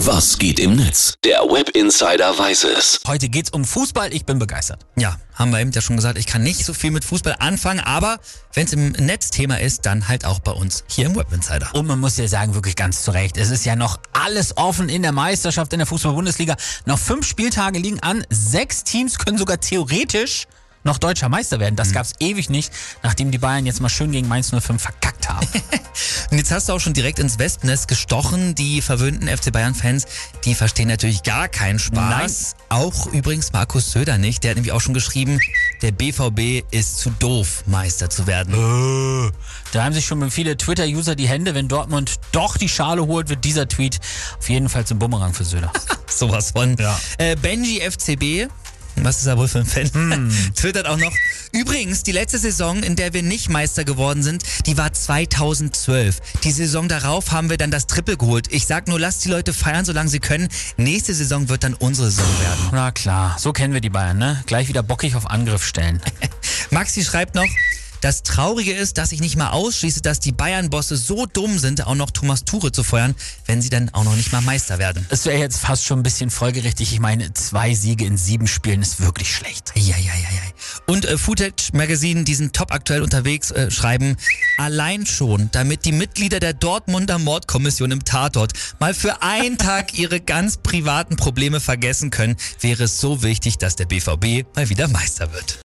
Was geht im Netz? Der Web Insider weiß es. Heute geht's um Fußball. Ich bin begeistert. Ja, haben wir eben ja schon gesagt, ich kann nicht so viel mit Fußball anfangen, aber wenn es im Netzthema ist, dann halt auch bei uns hier im Web Insider. Und man muss ja sagen, wirklich ganz zu Recht. Es ist ja noch alles offen in der Meisterschaft in der Fußball-Bundesliga. Noch fünf Spieltage liegen an. Sechs Teams können sogar theoretisch noch deutscher Meister werden. Das gab's ewig nicht, nachdem die Bayern jetzt mal schön gegen Mainz 05 verkackt haben. Und jetzt hast du auch schon direkt ins Wespennest gestochen. Die verwöhnten FC Bayern-Fans, die verstehen natürlich gar keinen Spaß. Auch übrigens Markus Söder nicht. Der hat nämlich auch schon geschrieben, der BVB ist zu doof, Meister zu werden. Da haben sich schon viele Twitter-User die Hände. Wenn Dortmund doch die Schale holt, wird dieser Tweet auf jeden Fall zum Bumerang für Söder. Sowas von. Ja. Äh, Benji FCB. Was ist er wohl für ein Fan? Twittert auch noch. Übrigens, die letzte Saison, in der wir nicht Meister geworden sind, die war 2012. Die Saison darauf haben wir dann das Triple geholt. Ich sag nur, lasst die Leute feiern, solange sie können. Nächste Saison wird dann unsere Saison werden. Na klar, so kennen wir die Bayern, ne? Gleich wieder bockig auf Angriff stellen. Maxi schreibt noch, das Traurige ist, dass ich nicht mal ausschließe, dass die Bayern-Bosse so dumm sind, auch noch Thomas Ture zu feuern, wenn sie dann auch noch nicht mal Meister werden. Es wäre jetzt fast schon ein bisschen folgerichtig. Ich meine, zwei Siege in sieben Spielen ist wirklich schlecht. Ja, ja, ja, ja. Und äh, Footage Magazine, die sind top aktuell unterwegs, äh, schreiben, allein schon, damit die Mitglieder der Dortmunder Mordkommission im Tatort mal für einen Tag ihre ganz privaten Probleme vergessen können, wäre es so wichtig, dass der BVB mal wieder Meister wird.